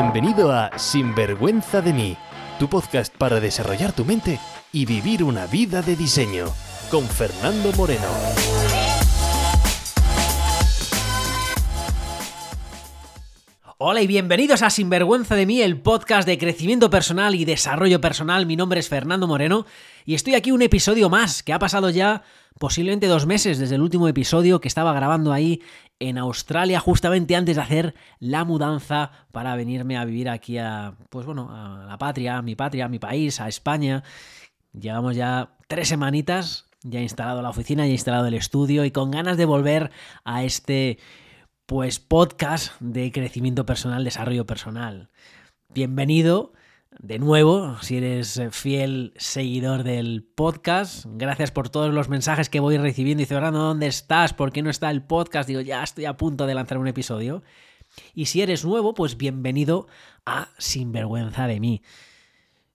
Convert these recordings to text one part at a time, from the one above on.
Bienvenido a Sinvergüenza de mí, tu podcast para desarrollar tu mente y vivir una vida de diseño, con Fernando Moreno. Hola y bienvenidos a Sinvergüenza de mí, el podcast de crecimiento personal y desarrollo personal. Mi nombre es Fernando Moreno y estoy aquí un episodio más que ha pasado ya posiblemente dos meses desde el último episodio que estaba grabando ahí en Australia justamente antes de hacer la mudanza para venirme a vivir aquí a, pues bueno, a la patria, a mi patria, a mi país, a España. Llevamos ya tres semanitas, ya he instalado la oficina, ya he instalado el estudio y con ganas de volver a este pues podcast de crecimiento personal, desarrollo personal. Bienvenido de nuevo, si eres eh, fiel seguidor del podcast, gracias por todos los mensajes que voy recibiendo. Dice, Fernando, ¿dónde estás? ¿Por qué no está el podcast? Digo, ya estoy a punto de lanzar un episodio. Y si eres nuevo, pues bienvenido a Sinvergüenza de mí.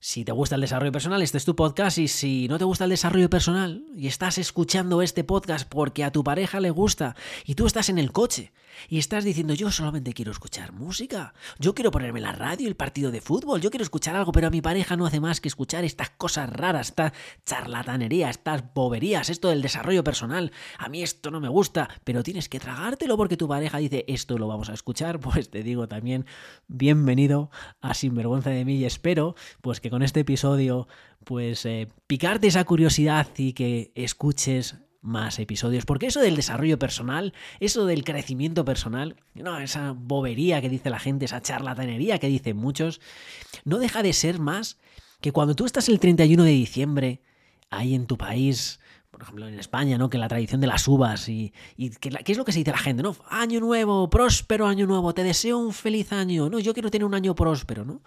Si te gusta el desarrollo personal, este es tu podcast. Y si no te gusta el desarrollo personal y estás escuchando este podcast porque a tu pareja le gusta y tú estás en el coche y estás diciendo yo solamente quiero escuchar música, yo quiero ponerme la radio, el partido de fútbol, yo quiero escuchar algo, pero a mi pareja no hace más que escuchar estas cosas raras, esta charlatanería, estas boberías, esto del desarrollo personal. A mí esto no me gusta, pero tienes que tragártelo porque tu pareja dice esto lo vamos a escuchar. Pues te digo también bienvenido a Sinvergüenza de mí y espero pues que con este episodio, pues eh, picarte esa curiosidad y que escuches más episodios. Porque eso del desarrollo personal, eso del crecimiento personal, no, esa bobería que dice la gente, esa charlatanería que dicen muchos, no deja de ser más que cuando tú estás el 31 de diciembre ahí en tu país, por ejemplo, en España, ¿no? Que la tradición de las uvas y, que ¿qué es lo que se dice la gente, ¿no? Año nuevo, próspero año nuevo, te deseo un feliz año, ¿no? Yo quiero tener un año próspero, ¿no?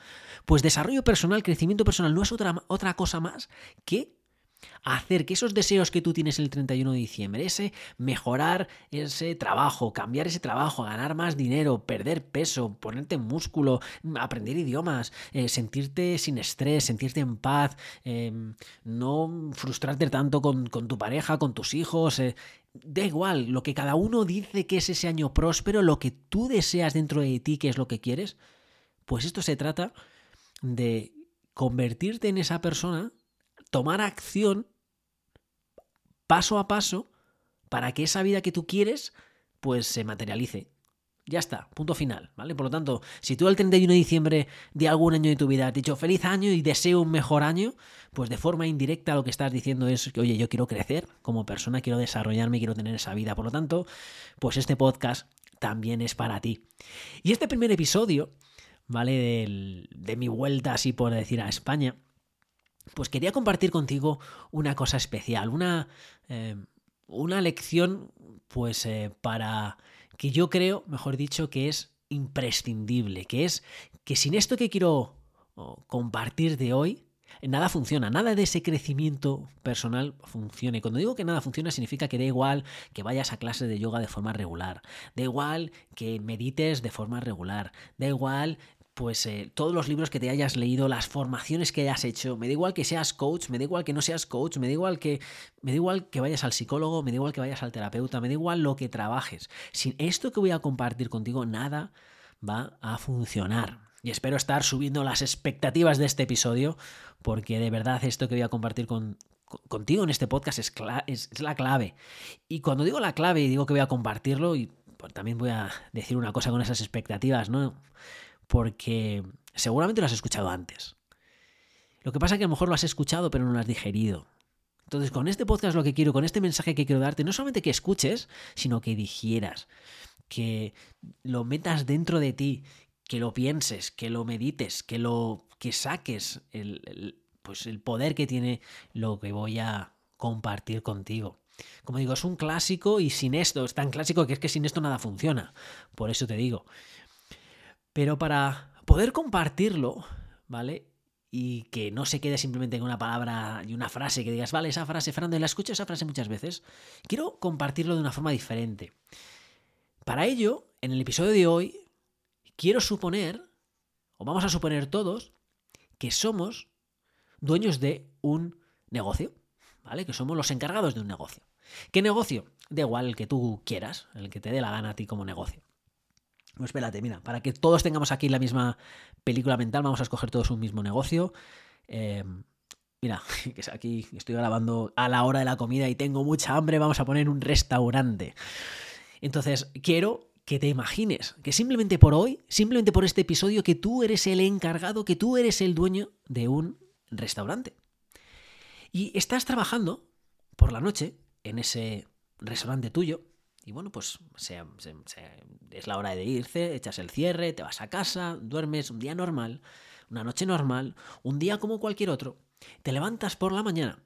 Pues desarrollo personal, crecimiento personal no es otra, otra cosa más que hacer que esos deseos que tú tienes el 31 de diciembre, ese mejorar ese trabajo, cambiar ese trabajo, ganar más dinero, perder peso, ponerte músculo, aprender idiomas, eh, sentirte sin estrés, sentirte en paz, em, no frustrarte tanto con, tu pareja, con tus hijos. Eh, da igual, lo que cada uno dice que es ese año próspero, lo que tú deseas dentro de ti, que es lo que quieres, pues esto se trata de convertirte en esa persona, tomar acción paso a paso para que esa vida que tú quieres pues se materialice. Ya está, punto final, ¿vale? Por lo tanto, si tú el 31 de diciembre de algún año de tu vida has dicho feliz año y deseo un mejor año, pues de forma indirecta lo que estás diciendo es que, oye, yo quiero crecer como persona, quiero desarrollarme, quiero tener esa vida. Por lo tanto, pues este podcast también es para ti. Y este primer episodio, ¿vale? de mi vuelta, así por decir, a España, pues quería compartir contigo una cosa especial, una, eh, una lección, pues eh, para que yo creo, mejor dicho, que es imprescindible, que es que sin esto que quiero compartir de hoy, nada funciona, nada de ese crecimiento personal funciona. Y cuando digo que nada funciona significa que da igual que vayas a clases de yoga de forma regular, da igual que medites de forma regular, da igual pues eh, todos los libros que te hayas leído, las formaciones que hayas hecho, me da igual que seas coach, me da igual que no seas coach, me da igual que me da igual que vayas al psicólogo, me da igual que vayas al terapeuta, me da igual lo que trabajes. Sin esto que voy a compartir contigo nada va a funcionar. Y espero estar subiendo las expectativas de este episodio, porque de verdad esto que voy a compartir contigo en este podcast es, es, la clave. Y cuando digo la clave y digo que voy a compartirlo, y pues también voy a decir una cosa con esas expectativas, ¿no? Porque seguramente lo has escuchado antes. Lo que pasa es que a lo mejor lo has escuchado pero no lo has digerido. Entonces, con este podcast lo que quiero, con este mensaje que quiero darte, no solamente que escuches, sino que digieras, que lo metas dentro de ti, que lo pienses, que lo medites, que lo que saques el, pues el poder que tiene lo que voy a compartir contigo. Como digo, es un clásico y sin esto, es tan clásico que es que sin esto nada funciona. Por eso te digo, pero para poder compartirlo, ¿vale? Y que no se quede simplemente en una palabra y una frase que digas, vale, esa frase, Fernando, la escucho esa frase muchas veces, quiero compartirlo de una forma diferente. Para ello, en el episodio de hoy, quiero suponer, o vamos a suponer todos, que somos dueños de un negocio, ¿vale? Que somos los encargados de un negocio. ¿Qué negocio? Da igual el que tú quieras, el que te dé la gana a ti como negocio. Pues espérate, mira, para que todos tengamos aquí la misma película mental, vamos a escoger todos un mismo negocio. Eh, mira, que aquí estoy grabando a la hora de la comida y tengo mucha hambre, vamos a poner un restaurante. Entonces, quiero que te imagines que simplemente por hoy, simplemente por este episodio, que tú eres el encargado, que tú eres el dueño de un restaurante. Y estás trabajando por la noche en ese restaurante tuyo. Y bueno, pues es la hora de irse, echas el cierre, te vas a casa, duermes un día normal, una noche normal, un día como cualquier otro. Te levantas por la mañana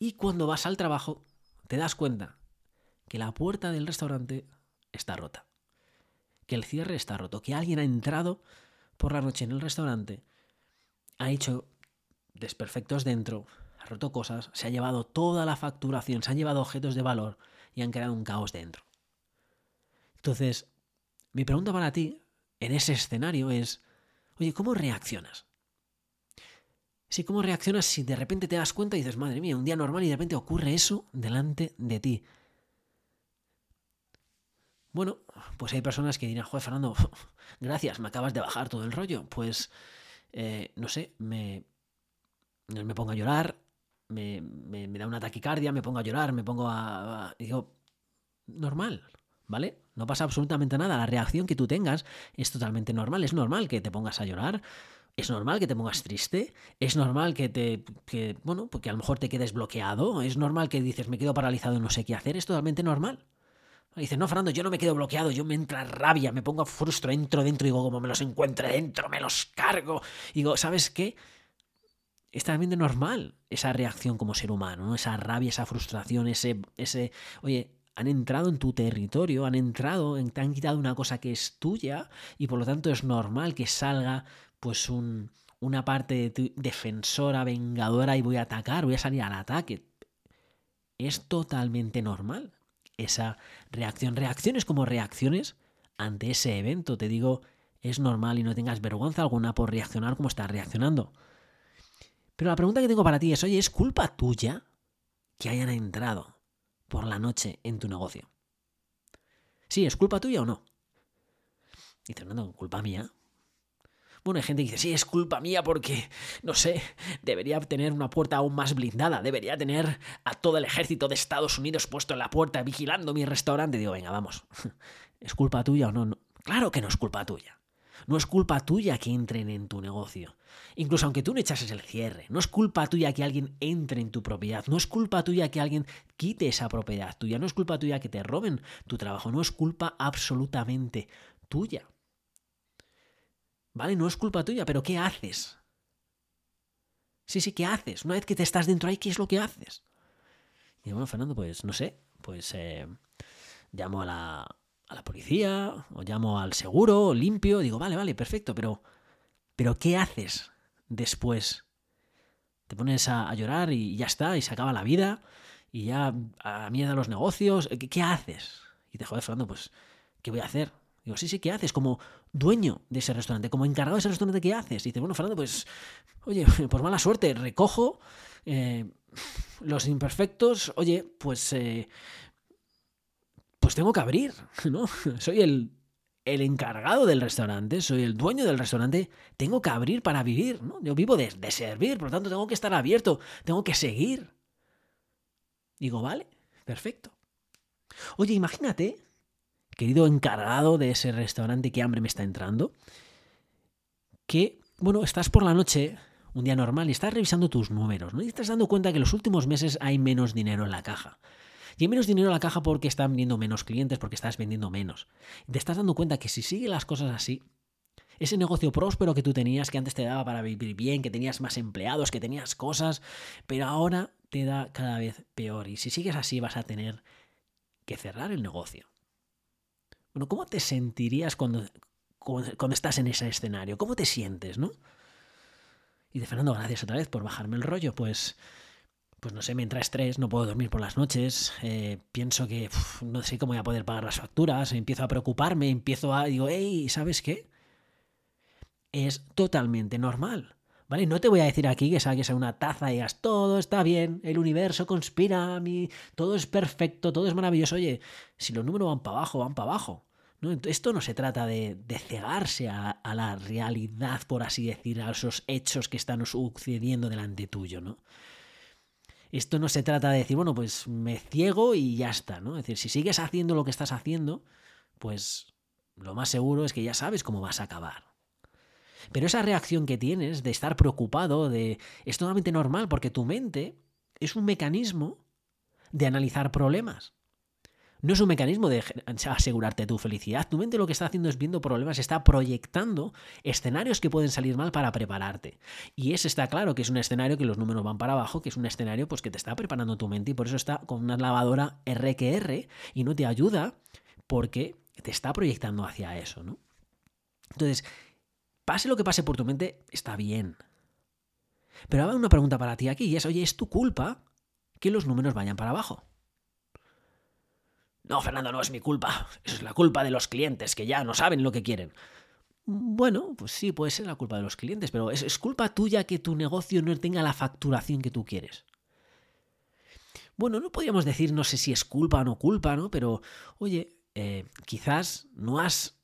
y cuando vas al trabajo te das cuenta que la puerta del restaurante está rota que el cierre está roto, que alguien ha entrado por la noche en el restaurante, ha hecho desperfectos dentro, ha roto cosas, se ha llevado toda la facturación, se han llevado objetos de valor y han creado un caos dentro. Entonces, mi pregunta para ti en ese escenario es, oye, ¿cómo reaccionas? Sí, ¿cómo reaccionas si de repente te das cuenta y dices, madre mía, un día normal y de repente ocurre eso delante de ti? Bueno, pues hay personas que dirán, joder, Fernando, gracias, me acabas de bajar todo el rollo. Pues, eh, no sé, me, me pongo a llorar, me, me, da una taquicardia, me pongo a llorar, me pongo a, Digo, normal, ¿vale? No pasa absolutamente nada. La reacción que tú tengas es totalmente normal. Es normal que te pongas a llorar. Es normal que te pongas triste, es normal que te, que, bueno, porque a lo mejor te quedes bloqueado, es normal que dices me quedo paralizado y no sé qué hacer, es totalmente normal. Dice, no, Fernando, yo no me quedo bloqueado, yo me entra rabia, me pongo frustro, entro dentro digo, como me los encuentre dentro, me los cargo. Y digo, ¿sabes qué? Es también de normal esa reacción como ser humano, ¿no? Esa rabia, esa frustración, ese, ese, oye, han entrado en tu territorio, han entrado, te han quitado una cosa que es tuya y por lo tanto es normal que salga pues un, una parte de defensora, vengadora y voy a atacar, voy a salir al ataque. Es totalmente normal esa reacción. Reacciones como reacciones ante ese evento. Te digo, es normal y no tengas vergüenza alguna por reaccionar como estás reaccionando. Pero la pregunta que tengo para ti es, oye, ¿es culpa tuya que hayan entrado por la noche en tu negocio? Sí, ¿es culpa tuya o no? Y dices, no, culpa mía. Bueno, hay gente que dice, sí, es culpa mía porque, no sé, debería tener una puerta aún más blindada, debería tener a todo el ejército de Estados Unidos puesto en la puerta vigilando mi restaurante. Digo, venga, vamos, ¿es culpa tuya o no? no? Claro que no es culpa tuya. No es culpa tuya que entren en tu negocio. Incluso aunque tú no echases el cierre, no es culpa tuya que alguien entre en tu propiedad, no es culpa tuya que alguien quite esa propiedad tuya, no es culpa tuya que te roben tu trabajo, no es culpa absolutamente tuya. ¿Vale? No es culpa tuya, pero ¿qué haces? Sí, sí, ¿qué haces? Una vez que te estás dentro ahí, ¿qué es lo que haces? Y bueno, Fernando, pues no sé, pues eh, llamo a la, a la policía, o llamo al seguro, limpio, digo, vale, vale, perfecto, pero, pero ¿qué haces después? Te pones a, llorar y ya está, y se acaba la vida, y ya a mierda los negocios, ¿qué, haces? Y te joder, Fernando, pues, ¿qué voy a hacer? Digo, sí, sí, ¿qué haces? Como dueño de ese restaurante, como encargado de ese restaurante, ¿qué haces? Y dice, bueno, Fernando, pues, oye, por mala suerte, recojo eh, los imperfectos, oye, pues, eh, pues tengo que abrir, ¿no? Soy el, el encargado del restaurante, soy el dueño del restaurante, tengo que abrir para vivir, ¿no? Yo vivo de, de servir, por lo tanto tengo que estar abierto, tengo que seguir. Digo, vale, perfecto. Oye, imagínate querido encargado de ese restaurante, qué hambre me está entrando, que, bueno, estás por la noche, un día normal, y estás revisando tus números, ¿no? Y estás dando cuenta que los últimos meses hay menos dinero en la caja. Y menos dinero en la caja porque están vendiendo menos clientes, porque estás vendiendo menos. Te estás dando cuenta que si siguen las cosas así, ese negocio próspero que tú tenías, que antes te daba para vivir bien, que tenías más empleados, que tenías cosas, pero ahora te da cada vez peor. Y si sigues así vas a tener que cerrar el negocio. Bueno, ¿cómo te sentirías cuando, cuando, estás en ese escenario? ¿Cómo te sientes, no? Y de Fernando, gracias otra vez por bajarme el rollo. Pues, pues no sé, me entra estrés, no puedo dormir por las noches, eh, pienso que no sé cómo voy a poder pagar las facturas, empiezo a preocuparme, empiezo a, digo, hey, ¿sabes qué? Es totalmente normal. ¿Vale? No te voy a decir aquí que saques a una taza y digas, todo está bien, el universo conspira a mí, todo es perfecto, todo es maravilloso. Oye, si los números van para abajo, van para abajo. Esto no se trata de, cegarse a, la realidad, por así decir, a esos hechos que están sucediendo delante tuyo, ¿no? Esto no se trata de decir, bueno, pues me ciego y ya está, ¿no? Es decir, si sigues haciendo lo que estás haciendo, pues lo más seguro es que ya sabes cómo vas a acabar. Pero esa reacción que tienes de estar preocupado, de es totalmente normal porque tu mente es un mecanismo de analizar problemas. No es un mecanismo de asegurarte tu felicidad. Tu mente lo que está haciendo es viendo problemas, está proyectando escenarios que pueden salir mal para prepararte. Y ese está claro que es un escenario que los números van para abajo, que es un escenario pues, que te está preparando tu mente y por eso está con una lavadora RQR y no te ayuda porque te está proyectando hacia eso, ¿no? Entonces, pase lo que pase por tu mente, está bien. Pero ahora una pregunta para ti aquí y es, oye, ¿es tu culpa que los números vayan para abajo? No, Fernando, no es mi culpa. Es la culpa de los clientes que ya no saben lo que quieren. Bueno, pues sí, puede ser la culpa de los clientes, pero es, culpa tuya que tu negocio no tenga la facturación que tú quieres. Bueno, no podríamos decir, no sé si es culpa o no culpa, ¿no? Pero, oye, eh, quizás no has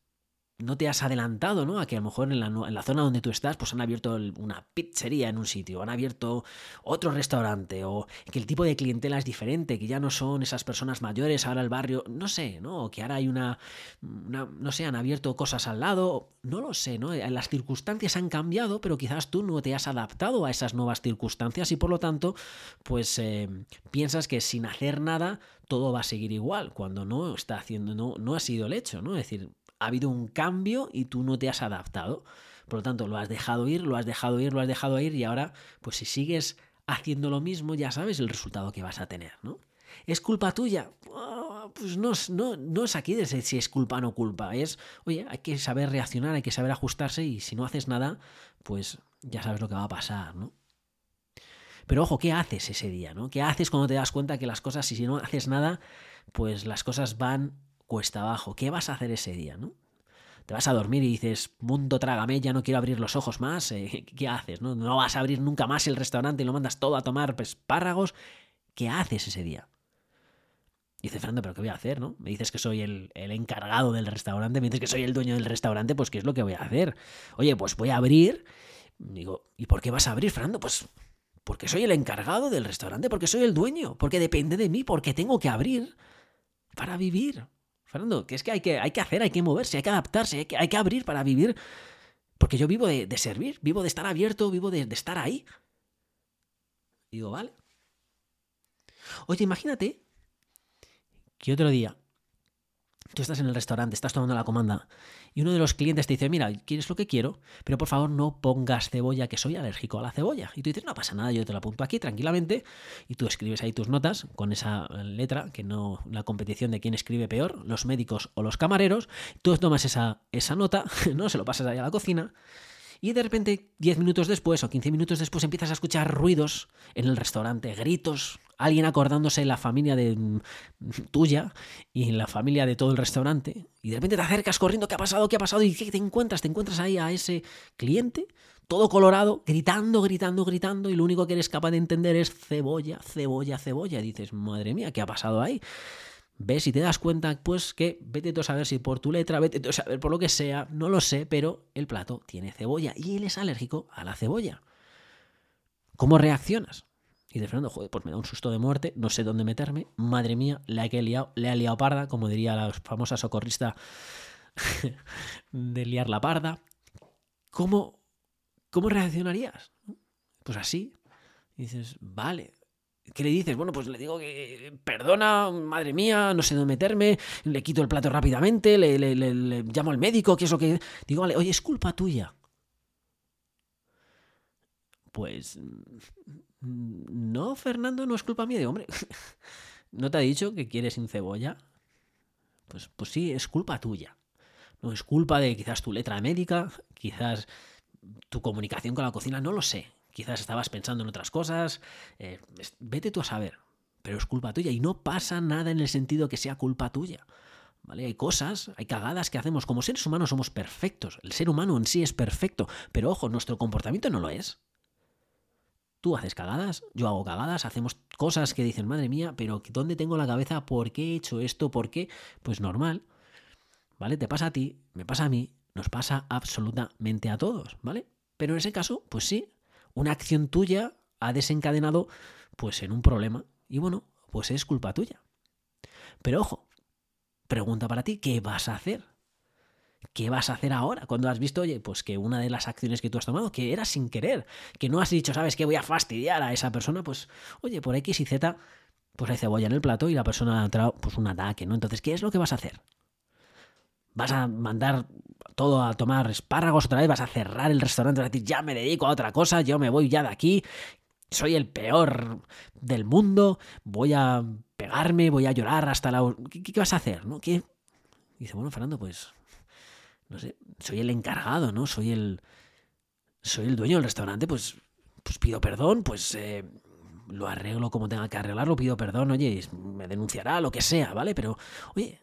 no te has adelantado, ¿no? A que a lo mejor en la, zona donde tú estás, pues han abierto una pizzería en un sitio, han abierto otro restaurante, o que el tipo de clientela es diferente, que ya no son esas personas mayores, ahora el barrio, no sé, ¿no? O que ahora hay una, no sé, han abierto cosas al lado, no lo sé, ¿no? Las circunstancias han cambiado, pero quizás tú no te has adaptado a esas nuevas circunstancias y por lo tanto, pues eh, piensas que sin hacer nada todo va a seguir igual, cuando no está haciendo, no, no ha sido el hecho, ¿no? Es decir, ha habido un cambio y tú no te has adaptado. Por lo tanto, lo has dejado ir, lo has dejado ir, lo has dejado ir y ahora, pues si sigues haciendo lo mismo, ya sabes el resultado que vas a tener, ¿no? ¿Es culpa tuya? Ah, pues no, no, no es aquí de si es culpa o no culpa. Es, oye, hay que saber reaccionar, hay que saber ajustarse y si no haces nada, pues ya sabes lo que va a pasar, ¿no? Pero ojo, ¿qué haces ese día, no? ¿Qué haces cuando te das cuenta que las cosas, si no haces nada, pues las cosas van cuesta abajo. ¿Qué vas a hacer ese día, no? Te vas a dormir y dices, mundo trágame, ya no quiero abrir los ojos más. Eh, ¿Qué haces? No? no vas a abrir nunca más el restaurante y lo mandas todo a tomar espárragos. ¿Qué haces ese día? dice Fernando, ¿pero qué voy a hacer, no? Me dices que soy el, el, encargado del restaurante, me dices que soy el dueño del restaurante, pues ¿qué es lo que voy a hacer? Oye, pues voy a abrir. Digo, ¿y por qué vas a abrir, Fernando? Pues porque soy el encargado del restaurante, porque soy el dueño, porque depende de mí, porque tengo que abrir para vivir. Fernando, que es que hay que, hay que hacer, hay que moverse, hay que adaptarse, hay que, hay que abrir para vivir. Porque yo vivo de, servir, vivo de estar abierto, vivo de, de estar ahí. digo, vale. Oye, imagínate que otro día tú estás en el restaurante, estás tomando la comanda y uno de los clientes te dice, mira, ¿quieres lo que quiero? Pero por favor no pongas cebolla, que soy alérgico a la cebolla. Y tú dices, no pasa nada, yo te la apunto aquí tranquilamente y tú escribes ahí tus notas con esa letra, que no la competición de quién escribe peor, los médicos o los camareros. Tú tomas esa, esa nota, ¿no? Se lo pasas ahí a la cocina y de repente, 10 minutos después o 15 minutos después, empiezas a escuchar ruidos en el restaurante, gritos, alguien acordándose en la familia de mm, tuya y en la familia de todo el restaurante. Y de repente te acercas corriendo, ¿qué ha pasado? ¿Qué ha pasado? ¿Y qué te encuentras? Te encuentras ahí a ese cliente, todo colorado, gritando, gritando, gritando, y lo único que eres capaz de entender es cebolla, cebolla, cebolla. Y dices, madre mía, ¿qué ha pasado ahí? ves y te das cuenta, pues que vete tú a saber si por tu letra, vete tú a saber por lo que sea, no lo sé, pero el plato tiene cebolla y él es alérgico a la cebolla. ¿Cómo reaccionas? Y de Fernando, joder, pues me da un susto de muerte, no sé dónde meterme, madre mía, le he liado, le ha liado parda, como diría la famosa socorrista de liar la parda. ¿Cómo, cómo reaccionarías? Pues así. dices, vale, ¿Qué le dices? Bueno, pues le digo que perdona, madre mía, no sé dónde meterme, le quito el plato rápidamente, le, le, llamo al médico, ¿qué es lo que... Digo, vale, oye, es culpa tuya. Pues... No, Fernando, no es culpa mía. de hombre, ¿no te ha dicho que quieres sin cebolla? Pues, pues sí, es culpa tuya. No es culpa de quizás tu letra médica, quizás tu comunicación con la cocina, no lo sé quizás estabas pensando en otras cosas, eh, vete tú a saber, pero es culpa tuya y no pasa nada en el sentido que sea culpa tuya. ¿Vale? Hay cosas, hay cagadas que hacemos. Como seres humanos somos perfectos. El ser humano en sí es perfecto. Pero ojo, nuestro comportamiento no lo es. Tú haces cagadas, yo hago cagadas, hacemos cosas que dicen, madre mía, pero ¿dónde tengo la cabeza? ¿Por qué he hecho esto? ¿Por qué? Pues normal. ¿vale? Te pasa a ti, me pasa a mí, nos pasa absolutamente a todos, ¿vale? Pero en ese caso, pues sí, una acción tuya ha desencadenado pues en un problema y bueno, pues es culpa tuya. Pero ojo, pregunta para ti, ¿qué vas a hacer? ¿Qué vas a hacer ahora? Cuando has visto, oye, pues que una de las acciones que tú has tomado, que era sin querer, que no has dicho, sabes que voy a fastidiar a esa persona, pues, oye, por X y Z, pues hay cebolla en el plato y la persona ha entrado, pues un ataque, ¿no? Entonces, ¿qué es lo que vas a hacer? ¿Vas a mandar todo a tomar espárragos otra vez? ¿Vas a cerrar el restaurante? ¿Vas a decir, ya me dedico a otra cosa, yo me voy ya de aquí? Soy el peor del mundo, voy a pegarme, voy a llorar hasta la... ¿Qué, vas a hacer? ¿no? ¿Qué? dice, bueno, Fernando, pues no sé, soy el encargado, ¿no? Soy el, soy el dueño del restaurante, pues, pues pido perdón, pues eh, lo arreglo como tenga que arreglarlo, pido perdón, oye, me denunciará, lo que sea, ¿vale? Pero, oye,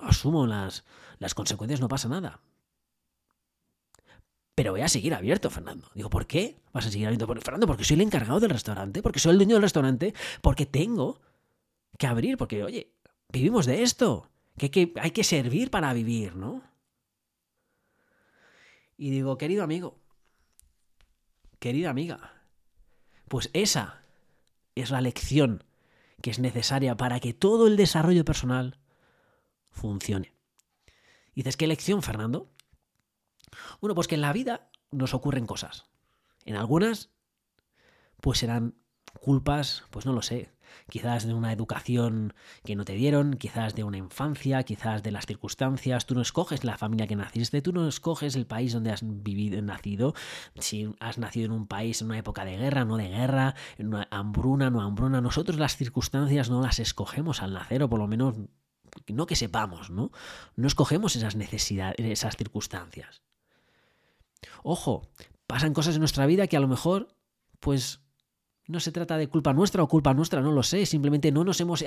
asumo las, las consecuencias, no pasa nada. Pero voy a seguir abierto, Fernando. Digo, ¿por qué vas a seguir abierto? Fernando, porque soy el encargado del restaurante, porque soy el dueño del restaurante, porque tengo que abrir, porque, oye, vivimos de esto, que que, hay que servir para vivir, ¿no? Y digo, querido amigo, querida amiga, pues esa es la lección que es necesaria para que todo el desarrollo personal funcione. Dices, ¿qué lección, Fernando? Bueno, pues que en la vida nos ocurren cosas. En algunas, pues serán culpas, pues no lo sé, quizás de una educación que no te dieron, quizás de una infancia, quizás de las circunstancias. Tú no escoges la familia que naciste, tú no escoges el país donde has vivido, nacido. Si has nacido en un país en una época de guerra, no de guerra, en una hambruna, no hambruna. Nosotros las circunstancias no las escogemos al nacer, o por lo menos no que sepamos, ¿no? No escogemos esas necesidades, esas circunstancias. Ojo, pasan cosas en nuestra vida que a lo mejor, pues no se trata de culpa nuestra o culpa nuestra, no lo sé. Simplemente no nos hemos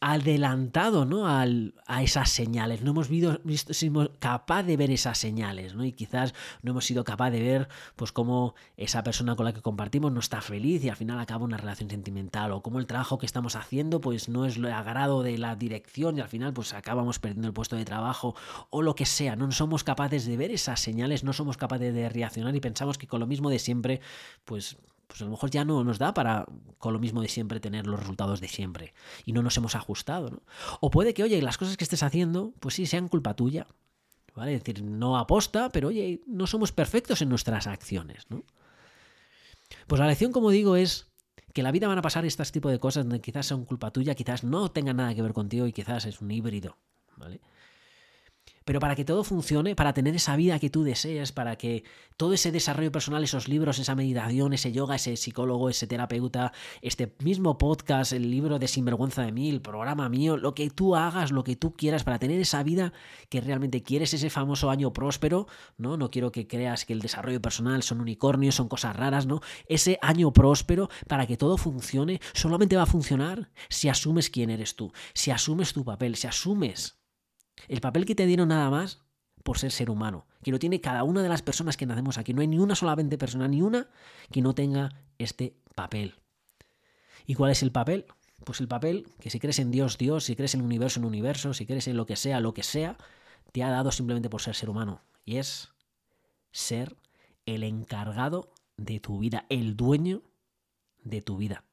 adelantado ¿no? A esas señales. No hemos visto, sido capaz de ver esas señales, ¿no? Y quizás no hemos sido capaz de ver pues cómo esa persona con la que compartimos no está feliz y al final acaba una relación sentimental. O cómo el trabajo que estamos haciendo pues no es lo agrado de la dirección y al final pues acabamos perdiendo el puesto de trabajo. O lo que sea. No somos capaces de ver esas señales, no somos capaces de reaccionar y pensamos que con lo mismo de siempre pues pues a lo mejor ya no nos da para con lo mismo de siempre tener los resultados de siempre y no nos hemos ajustado. ¿no? O puede que, oye, las cosas que estés haciendo, pues sí, sean culpa tuya. ¿Vale? Es decir, no aposta, pero oye, no somos perfectos en nuestras acciones. ¿no? Pues la lección, como digo, es que la vida van a pasar este tipo de cosas donde quizás son culpa tuya, quizás no tengan nada que ver contigo y quizás es un híbrido. ¿Vale? Pero para que todo funcione, para tener esa vida que tú deseas, para que todo ese desarrollo personal, esos libros, esa meditación, ese yoga, ese psicólogo, ese terapeuta, este mismo podcast, el libro de Sinvergüenza de mí, el programa mío, lo que tú hagas, lo que tú quieras para tener esa vida que realmente quieres, ese famoso año próspero, ¿no? No quiero que creas que el desarrollo personal son unicornios, son cosas raras, ¿no? Ese año próspero para que todo funcione, solamente va a funcionar si asumes quién eres tú, si asumes tu papel, si asumes el papel que te dieron nada más por ser ser humano, que lo tiene cada una de las personas que nacemos aquí. No hay ni una solamente persona, ni una que no tenga este papel. ¿Y cuál es el papel? Pues el papel que si crees en Dios, Dios, si crees en el universo, en universo, si crees en lo que sea, lo que sea, te ha dado simplemente por ser ser humano. Y es ser el encargado de tu vida, el dueño de tu vida.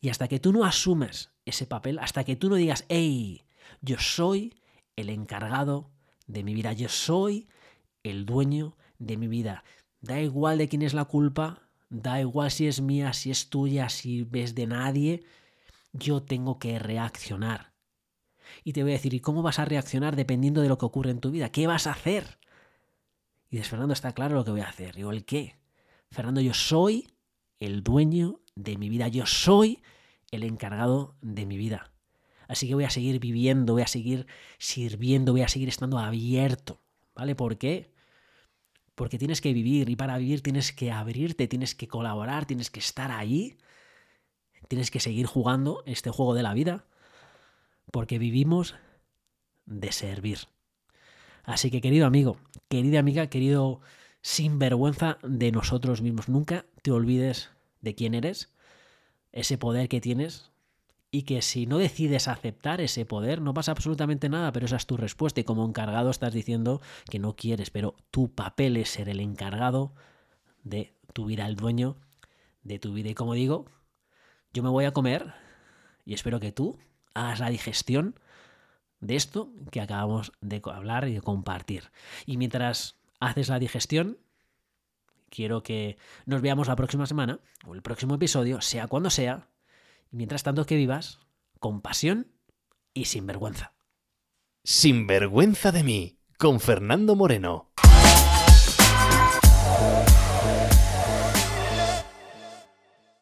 Y hasta que tú no asumes ese papel, hasta que tú no digas, hey, yo soy el encargado de mi vida, yo soy el dueño de mi vida. Da igual de quién es la culpa, da igual si es mía, si es tuya, si es de nadie, yo tengo que reaccionar. Y te voy a decir, ¿y cómo vas a reaccionar dependiendo de lo que ocurre en tu vida? ¿Qué vas a hacer? Y dices, Fernando, está claro lo que voy a hacer. Digo, ¿el qué? Fernando, yo soy el dueño de mi vida, yo soy el encargado de mi vida. Así que voy a seguir viviendo, voy a seguir sirviendo, voy a seguir estando abierto. ¿Vale? ¿Por qué? Porque tienes que vivir y para vivir tienes que abrirte, tienes que colaborar, tienes que estar ahí, tienes que seguir jugando este juego de la vida, porque vivimos de servir. Así que querido amigo, querida amiga, querido sinvergüenza de nosotros mismos, nunca te olvides de quién eres, ese poder que tienes y que si no decides aceptar ese poder no pasa absolutamente nada, pero esa es tu respuesta y como encargado estás diciendo que no quieres, pero tu papel es ser el encargado de tu vida, el dueño de tu vida. Y como digo, yo me voy a comer y espero que tú hagas la digestión de esto que acabamos de hablar y de compartir. Y mientras haces la digestión, quiero que nos veamos la próxima semana o el próximo episodio, sea cuando sea, mientras tanto que vivas con pasión y sin vergüenza. Sin vergüenza de mí, con Fernando Moreno.